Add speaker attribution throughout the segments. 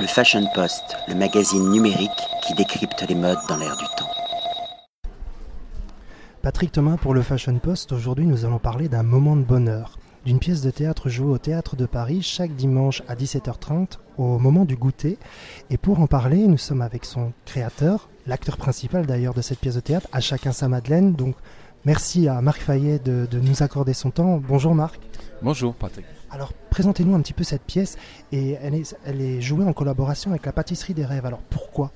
Speaker 1: Le Fashion Post, le magazine numérique qui décrypte les modes dans l'air du temps.
Speaker 2: Patrick Thomas pour le Fashion Post. Aujourd'hui, nous allons parler d'un moment de bonheur, d'une pièce de théâtre jouée au théâtre de Paris chaque dimanche à 17h30 au moment du goûter. Et pour en parler, nous sommes avec son créateur, l'acteur principal d'ailleurs de cette pièce de théâtre, à chacun sa Madeleine. Donc, merci à Marc Fayet de, de nous accorder son temps. Bonjour Marc.
Speaker 3: Bonjour Patrick.
Speaker 2: Alors, présentez-nous un petit peu cette pièce. Et elle est, jouée en collaboration avec la Pâtisserie des Rêves. Alors, pourquoi?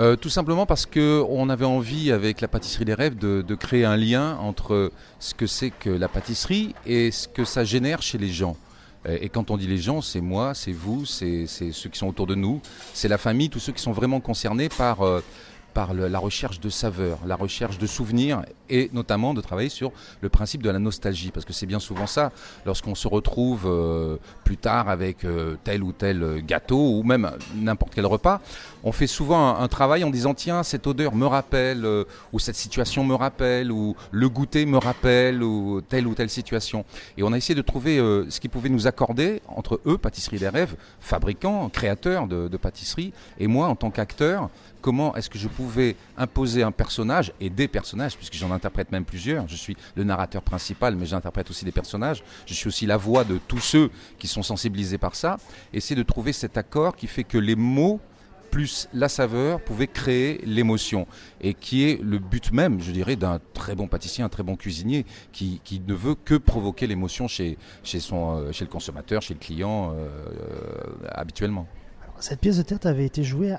Speaker 3: Euh, tout simplement parce que on avait envie avec la pâtisserie des rêves de, créer un lien entre ce que c'est que la pâtisserie et ce que ça génère chez les gens. Et quand on dit les gens, c'est moi, c'est vous, c'est ceux qui sont autour de nous, c'est la famille, tous ceux qui sont vraiment concernés par, euh, par la recherche de saveurs, la recherche de souvenirs et notamment de travailler sur le principe de la nostalgie. Parce que c'est bien souvent ça, lorsqu'on se retrouve euh, plus tard avec euh, tel ou tel gâteau ou même n'importe quel repas, on fait souvent un, travail en disant tiens, cette odeur me rappelle, euh, ou cette situation me rappelle, ou le goûter me rappelle, ou telle ou telle situation. Et on a essayé de trouver euh, ce qui pouvait nous accorder entre eux, Pâtisserie des Rêves, fabricants, créateurs de, de pâtisserie, et moi en tant qu'acteur, comment est-ce que je pouvais imposer un personnage et des personnages, puisque j'en interprète même plusieurs. Je suis le narrateur principal, mais j'interprète aussi des personnages. Je suis aussi la voix de tous ceux qui sont sensibilisés par ça. C'est de trouver cet accord qui fait que les mots plus la saveur pouvaient créer l'émotion et qui est le but même, je dirais, d'un très bon pâtissier, un très bon cuisinier qui, ne veut que provoquer l'émotion chez, euh, le consommateur, chez le client euh, euh, habituellement.
Speaker 2: Cette pièce de théâtre avait été jouée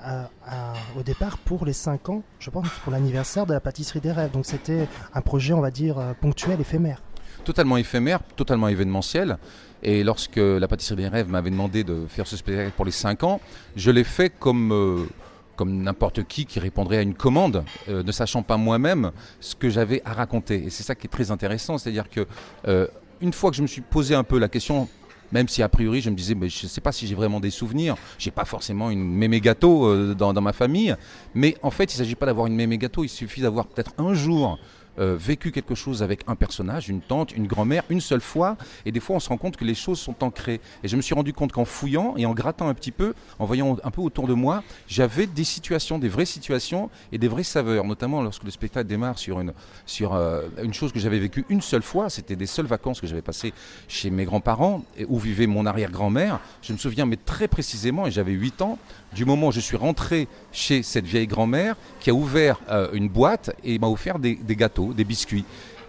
Speaker 2: au départ pour les 5 ans, je pense, pour l'anniversaire de la Pâtisserie des Rêves. Donc c'était un projet, on va dire, euh, ponctuel, éphémère.
Speaker 3: totalement éphémère, totalement événementiel. Et lorsque la pâtisserie des rêves m'avait demandé de faire ce spectacle pour les 5 ans, je l'ai fait comme, euh, comme n'importe qui qui répondrait à une commande, euh, ne sachant pas moi-même ce que j'avais à raconter. Et c'est ça qui est très intéressant, c'est-à-dire que une fois que je me suis posé un peu la question, même si a priori je me disais, mais je ne sais pas si j'ai vraiment des souvenirs, j'ai pas forcément une mémé gâteau euh, dans, dans ma famille, mais en fait il ne s'agit pas d'avoir une mémé gâteau, il suffit d'avoir peut-être un jour euh, vécu quelque chose avec un personnage, une tante, une grand-mère, une seule fois, et des fois on se rend compte que les choses sont ancrées. Et je me suis rendu compte qu'en fouillant et en grattant un petit peu, en voyant un peu autour de moi, j'avais des situations, des vraies situations et des vraies saveurs, notamment lorsque le spectacle démarre sur une, sur, euh, une chose que j'avais vécue une seule fois, c'était des seules vacances que j'avais passées chez mes grands-parents, où vivait mon arrière-grand-mère. Je me souviens, mais très précisément, et j'avais 8 ans, du moment où je suis rentré chez cette vieille grand-mère qui a ouvert euh, une boîte et m'a offert des gâteaux, des biscuits.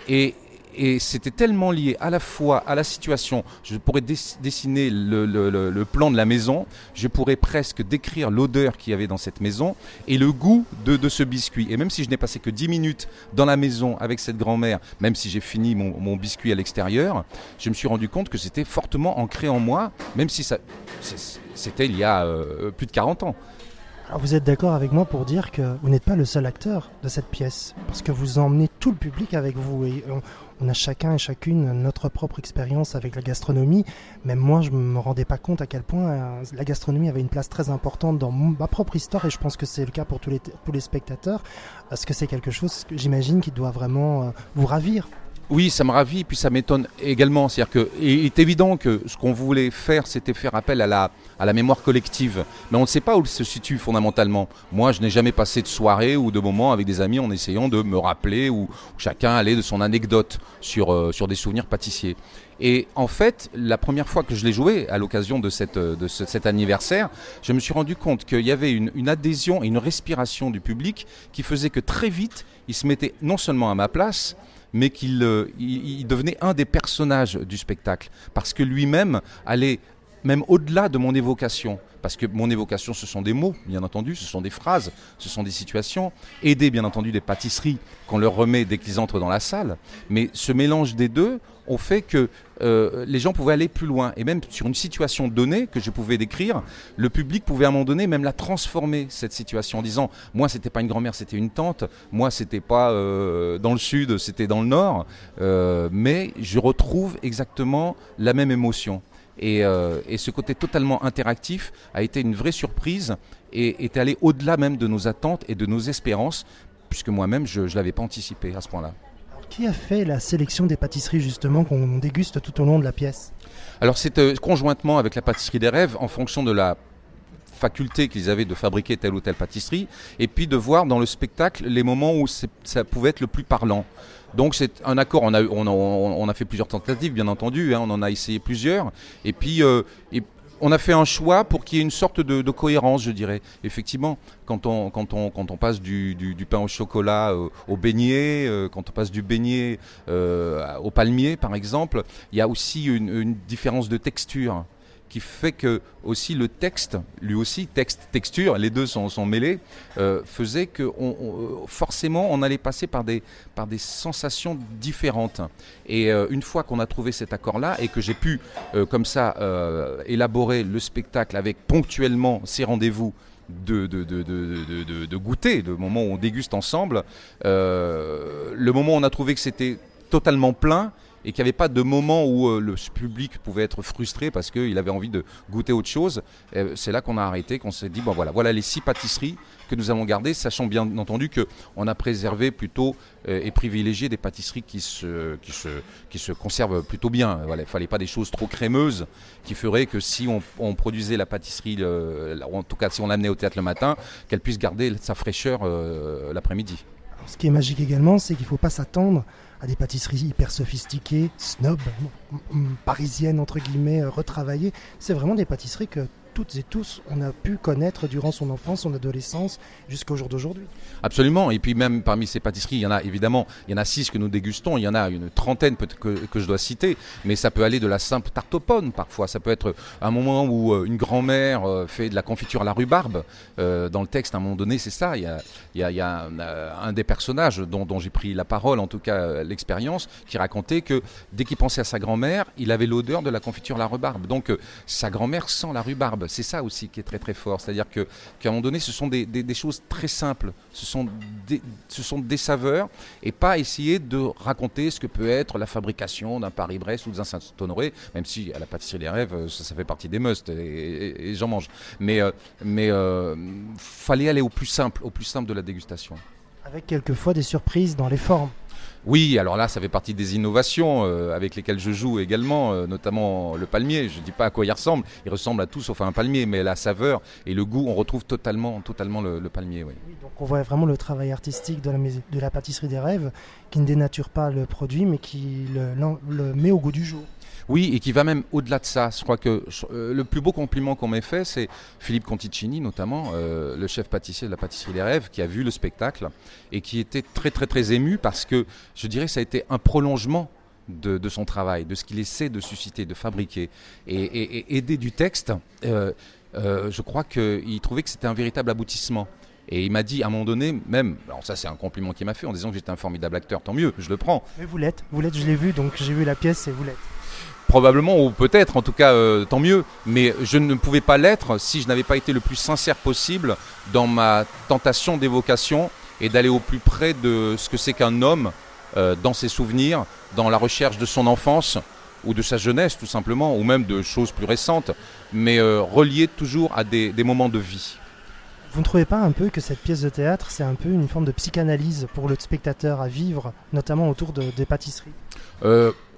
Speaker 3: Et, et c'était tellement lié à la fois à la situation, je pourrais dess- dessiner le, le- plan de la maison, je pourrais presque décrire l'odeur qu'il y avait dans cette maison et le goût de, de ce biscuit. Et même si je n'ai passé que 10 minutes dans la maison avec cette grand-mère, même si j'ai fini mon, mon biscuit à l'extérieur, je me suis rendu compte que c'était fortement ancré en moi, même si ça, c'était il y a euh, plus de 40 ans.
Speaker 2: Alors vous êtes d'accord avec moi pour dire que vous n'êtes pas le seul acteur de cette pièce, parce que vous emmenez tout le public avec vous et on, a chacun et chacune notre propre expérience avec la gastronomie. Même moi, je me rendais pas compte à quel point euh, la gastronomie avait une place très importante dans ma propre histoire et je pense que c'est le cas pour tous les, spectateurs. Est-ce que c'est quelque chose que j'imagine qui doit vraiment euh, vous ravir?
Speaker 3: Oui, ça me ravit, puis ça m'étonne également. C'est-à-dire que il est évident que ce qu'on voulait faire, c'était faire appel à la, à la mémoire collective. Mais on ne sait pas où elle se situe fondamentalement. Moi, je n'ai jamais passé de soirée ou de moment avec des amis en essayant de me rappeler où chacun allait de son anecdote sur, euh, sur des souvenirs pâtissiers. Et en fait, la première fois que je l'ai joué, à l'occasion de, cette, de ce- cet anniversaire, je me suis rendu compte qu'il y avait une, une adhésion et une respiration du public qui faisait que très vite, il se mettait non seulement à ma place, mais qu'il euh, devenait un des personnages du spectacle, parce que lui-même allait même au-delà de mon évocation, parce que mon évocation, ce sont des mots, bien entendu, ce sont des phrases, ce sont des situations, aider bien entendu des pâtisseries qu'on leur remet dès qu'ils entrent dans la salle, mais ce mélange des deux ont fait que euh, les gens pouvaient aller plus loin, et même sur une situation donnée que je pouvais décrire, le public pouvait à un moment donné même la transformer, cette situation, en disant, moi c'était pas une grand-mère, c'était une tante, moi c'était pas euh, dans le sud, c'était dans le nord, euh, mais je retrouve exactement la même émotion. Et, euh, et ce côté totalement interactif a été une vraie surprise et est allé au-delà même de nos attentes et de nos espérances, puisque moi-même je ne l'avais pas anticipé à ce point-là.
Speaker 2: Qui a fait la sélection des pâtisseries justement qu'on déguste tout au long de la pièce?
Speaker 3: Alors c'est euh, conjointement avec la pâtisserie des rêves en fonction de la faculté qu'ils avaient de fabriquer telle ou telle pâtisserie, et puis de voir dans le spectacle les moments où ça pouvait être le plus parlant. Donc c'est un accord, on a, on, a, fait plusieurs tentatives bien entendu, hein, on en a essayé plusieurs, et puis euh, on a fait un choix pour qu'il y ait une sorte de, cohérence, je dirais. Effectivement, quand on, quand on, quand on passe du, pain au chocolat euh, au beignet, euh, quand on passe du beignet au palmier par exemple, il y a aussi une différence de texture qui fait que aussi le texte, lui aussi, texte, texture, les deux sont, mêlés, euh, faisait que euh, forcément on allait passer par des, par des sensations différentes. Et euh, une fois qu'on a trouvé cet accord-là et que j'ai pu comme ça élaborer le spectacle avec ponctuellement ces rendez-vous de, de, de, de, goûter, de moment où on déguste ensemble, le moment où on a trouvé que c'était totalement plein, et qu'il n'y avait pas de moment où euh, le public pouvait être frustré parce qu'il avait envie de goûter autre chose, c'est là qu'on a arrêté, qu'on s'est dit, bon voilà, voilà les six pâtisseries que nous avons gardées, sachant bien entendu qu'on a préservé plutôt euh, et privilégié des pâtisseries qui se, qui se, qui se conservent plutôt bien. Voilà, il ne fallait pas des choses trop crémeuses qui feraient que si on, produisait la pâtisserie, en tout cas si on l'amenait au théâtre le matin, qu'elle puisse garder sa fraîcheur euh, l'après-midi.
Speaker 2: Ce qui est magique également, c'est qu'il ne faut pas s'attendre à des pâtisseries hyper sophistiquées, snob, parisiennes entre guillemets, euh, retravaillées. C'est vraiment des pâtisseries que toutes et tous on a pu connaître durant son enfance, son adolescence, jusqu'au jour d'aujourd'hui.
Speaker 3: Absolument. Et puis même parmi ces pâtisseries, il y en a évidemment, il y en a six que nous dégustons, il y en a une trentaine que, que je dois citer, mais ça peut aller de la simple tarte aux pommes parfois. Ça peut être un moment où euh, une grand-mère euh, fait de la confiture à la rhubarbe. Euh, dans le texte, à un moment donné, c'est ça. Il y a, un, des personnages dont j'ai pris la parole, en tout cas l'expérience, qui racontait que dès qu'il pensait à sa grand-mère, il avait l'odeur de la confiture à la rhubarbe. Donc sa grand-mère sent la rhubarbe c'est ça aussi qui est très très fort. C'est-à-dire qu'à un moment donné, ce sont des, choses très simples. Ce sont, des, ce sont des saveurs et pas essayer de raconter ce que peut être la fabrication d'un Paris-Brest ou d'un Saint-Honoré, même si à la pâtisserie des rêves, ça, fait partie des musts et, j'en mange. Mais, euh, mais euh, fallait aller au plus simple, au plus simple de la dégustation.
Speaker 2: Avec quelquefois des surprises dans les formes.
Speaker 3: Oui, alors là, ça fait partie des innovations euh, avec lesquelles je joue également, euh, notamment le palmier. Je ne dis pas à quoi il ressemble, il ressemble à tout sauf à un palmier, mais la saveur et le goût, on retrouve totalement, totalement le, palmier. Oui.
Speaker 2: donc on voit vraiment le travail artistique de la, de la pâtisserie des rêves qui ne dénature pas le produit, mais qui le met au goût du jour.
Speaker 3: Oui, et qui va même au-delà de ça. Je crois que euh, le plus beau compliment qu'on m'ait fait, c'est Philippe Conticini, notamment, euh, le chef pâtissier de la pâtisserie des rêves, qui a vu le spectacle et qui était très très très ému parce que je dirais ça a été un prolongement de, son travail, de ce qu'il essaie de susciter, de fabriquer. Et, aider du texte, euh, je crois qu'il trouvait que c'était un véritable aboutissement. Et il m'a dit à un moment donné, même, alors ça c'est un compliment qu'il m'a fait en disant que j'étais un formidable acteur, tant mieux, je le prends.
Speaker 2: Mais vous l'êtes, vous l'êtes, je l'ai vu, donc j'ai vu la pièce et vous l'êtes.
Speaker 3: Probablement, ou peut-être, en tout cas, euh, tant mieux. Mais je ne pouvais pas l'être si je n'avais pas été le plus sincère possible dans ma tentation d'évocation et d'aller au plus près de ce que c'est qu'un homme euh, dans ses souvenirs, dans la recherche de son enfance ou de sa jeunesse, tout simplement, ou même de choses plus récentes, mais euh, relié toujours à des, moments de vie.
Speaker 2: Vous ne trouvez pas un peu que cette pièce de théâtre, c'est un peu une forme de psychanalyse pour le spectateur à vivre, notamment autour de, des pâtisseries?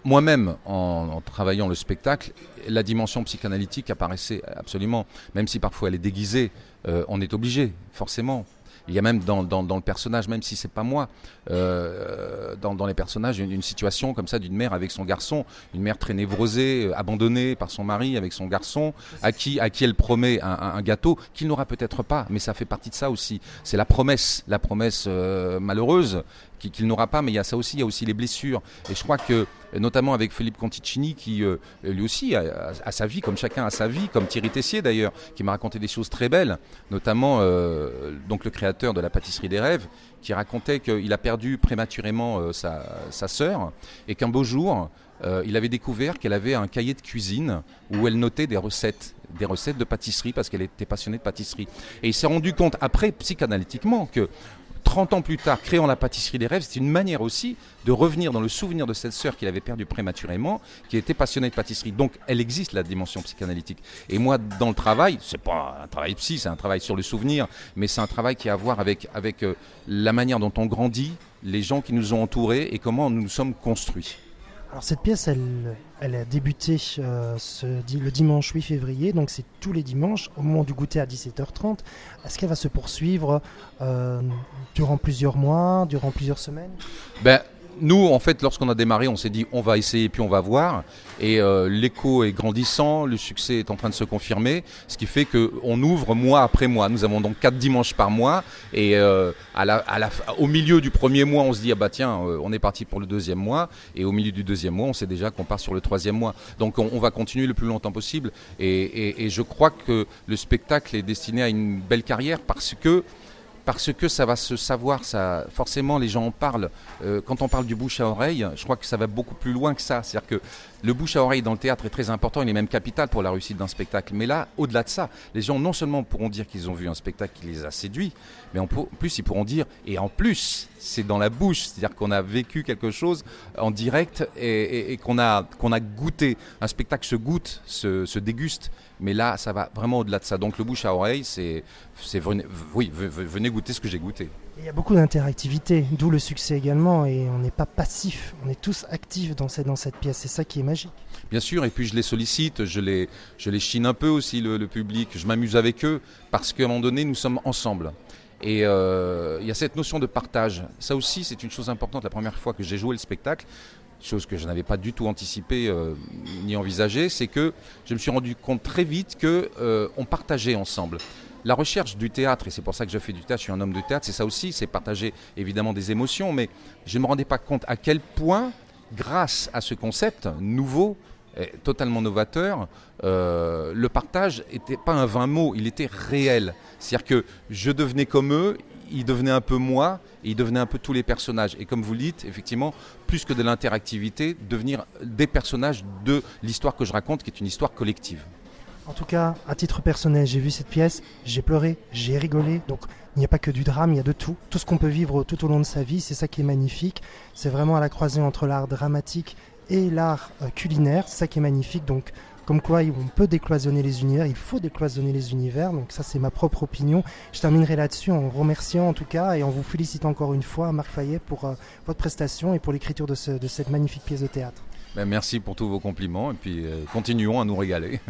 Speaker 3: Moi-même, en, travaillant le spectacle, la dimension psychanalytique apparaissait absolument, même si parfois elle est déguisée, euh, on est obligé, forcément. Il y a même dans, le personnage, même si c'est pas moi, euh, dans, les personnages, une, situation comme ça d'une mère avec son garçon, une mère très névrosée, euh, abandonnée par son mari avec son garçon, à qui, à qui elle promet un, gâteau qu'il n'aura peut-être pas, mais ça fait partie de ça aussi. C'est la promesse, la promesse malheureuse qu'il n'aura pas, mais il y a ça aussi, il y a aussi les blessures. Et je crois que, notamment avec Philippe Conticini, qui euh, lui aussi a, sa vie, comme chacun a sa vie, comme Thierry Tessier d'ailleurs, qui m'a raconté des choses très belles, notamment euh, donc le créateur de la pâtisserie des rêves, qui racontait qu'il a perdu prématurément euh, sa, sa sœur, et qu'un beau jour, il avait découvert qu'elle avait un cahier de cuisine où elle notait des recettes des recettes de pâtisserie parce qu'elle était passionnée de pâtisserie. Et il s'est rendu compte après, psychanalytiquement, que 30 ans plus tard, créant la pâtisserie des rêves, c'est une manière aussi de revenir dans le souvenir de cette sœur qu'il avait perdue prématurément, qui était passionnée de pâtisserie. Donc, elle existe, la dimension psychanalytique. Et moi, dans le travail, c'est pas un travail psy, c'est un travail sur le souvenir, mais c'est un travail qui a à voir avec, avec euh, la manière dont on grandit, les gens qui nous ont entourés et comment nous nous sommes construits.
Speaker 2: Alors cette pièce, elle, elle a débuté euh, le dimanche 8 février, donc c'est tous les dimanches au moment du goûter à 17h30. Est-ce qu'elle va se poursuivre euh, durant plusieurs mois, durant plusieurs semaines?
Speaker 3: Ben, nous, en fait, lorsqu'on a démarré, on s'est dit on va essayer puis on va voir. Et euh, l'écho est grandissant, le succès est en train de se confirmer, ce qui fait qu'on ouvre mois après mois. Nous avons donc quatre dimanches par mois. Et euh, à la, au milieu du premier mois, on se dit ah bah tiens, euh, on est parti pour le deuxième mois. Et au milieu du deuxième mois, on sait déjà qu'on part sur le troisième mois. Donc on, va continuer le plus longtemps possible. Et je crois que le spectacle est destiné à une belle carrière parce que parce que ça va se savoir, ça, forcément les gens en parlent. Euh, quand on parle du bouche à oreille, je crois que ça va beaucoup plus loin que ça. C'est-à-dire que le bouche à oreille dans le théâtre est très important, il est même capital pour la réussite d'un spectacle. Mais là, au-delà de ça, les gens non seulement pourront dire qu'ils ont vu un spectacle qui les a séduits, mais en plus ils pourront dire, et en plus, c'est dans la bouche, c'est-à-dire qu'on a vécu quelque chose en direct et, qu'on a, qu'on a goûté. Un spectacle se goûte, se, déguste, mais là, ça va vraiment au-delà de ça. Donc le bouche à oreille, c'est oui, venez goûter ce que j'ai goûté.
Speaker 2: Il y a beaucoup d'interactivité, d'où le succès également, et on n'est pas passif, on est tous actifs dans cette, dans cette pièce, c'est ça qui est magique.
Speaker 3: Bien sûr, et puis je les sollicite, je les, je les chine un peu aussi, le, public, je m'amuse avec eux, parce qu'à un moment donné, nous sommes ensemble. Et euh, il y a cette notion de partage. Ça aussi, c'est une chose importante. La première fois que j'ai joué le spectacle, chose que je n'avais pas du tout anticipée euh, ni envisagée, c'est que je me suis rendu compte très vite qu'on euh, partageait ensemble la recherche du théâtre, et c'est pour ça que je fais du théâtre, je suis un homme de théâtre, c'est ça aussi, c'est partager évidemment des émotions, mais je ne me rendais pas compte à quel point, grâce à ce concept nouveau, totalement novateur, euh, le partage n'était pas un vain mot, il était réel. C'est-à-dire que je devenais comme eux, ils devenaient un peu moi, ils devenaient un peu tous les personnages. Et comme vous le dites, effectivement, plus que de l'interactivité, devenir des personnages de l'histoire que je raconte, qui est une histoire collective.
Speaker 2: En tout cas, à titre personnel, j'ai vu cette pièce, j'ai pleuré, j'ai rigolé. Donc, il n'y a pas que du drame, il y a de tout. Tout ce qu'on peut vivre tout au long de sa vie, c'est ça qui est magnifique. C'est vraiment à la croisée entre l'art dramatique et l'art euh, culinaire. C'est ça qui est magnifique. Donc, comme quoi on peut décloisonner les univers, il faut décloisonner les univers. Donc ça c'est ma propre opinion. Je terminerai là-dessus en remerciant en tout cas et en vous félicitant encore une fois Marc Fayet pour euh, votre prestation et pour l'écriture de, cette magnifique pièce de théâtre.
Speaker 3: Ben, merci pour tous vos compliments et puis euh, continuons à nous régaler.